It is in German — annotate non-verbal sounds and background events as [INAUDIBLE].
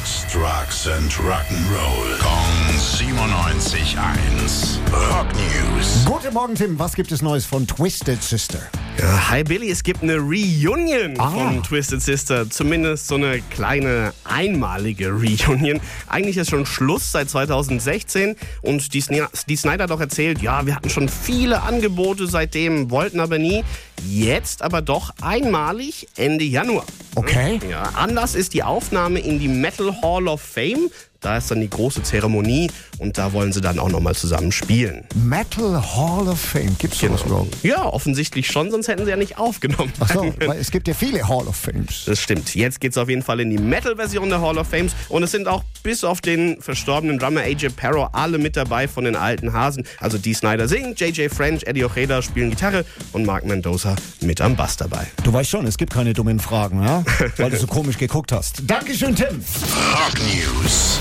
Sex, Drugs and Rock'n'Roll. Kong 97.1. Rock News. Guten Morgen, Tim. Was gibt es Neues von Twisted Sister? Hi Billy, es gibt eine Reunion Ah. von Twisted Sister. Zumindest so eine kleine einmalige Reunion. Eigentlich ist schon Schluss seit 2016 und die, Sna die Snyder hat doch erzählt, ja, wir hatten schon viele Angebote seitdem, wollten aber nie. Jetzt aber doch einmalig Ende Januar. Okay. Ja, Anlass ist die Aufnahme in die Metal Hall of Fame. Da ist dann die große Zeremonie und da wollen sie dann auch nochmal zusammen spielen. Metal Hall of Fame. Gibt's sowas überhaupt? Ja, offensichtlich schon, sonst hätten sie ja nicht aufgenommen. Ach so, [LAUGHS] weil es gibt ja viele Hall of Fames. Das stimmt. Jetzt geht's auf jeden Fall in die Metal-Version der Hall of Fames. Und es sind auch bis auf den verstorbenen Drummer AJ Perro alle mit dabei von den alten Hasen. Also Dee Snyder singt, JJ French, Eddie Ojeda spielen Gitarre und Mark Mendoza mit am Bass dabei. Du weißt schon, es gibt keine dummen Fragen, ja? [LAUGHS] Weil du so komisch geguckt hast. Dankeschön, Tim. Rock News.